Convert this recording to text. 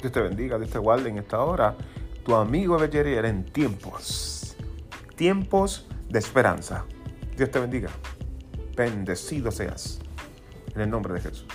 Dios te bendiga, Dios te guarde en esta hora. Tu amigo Ever en tiempos, tiempos de esperanza. Dios te bendiga. Bendecido seas. En el nombre de Jesús.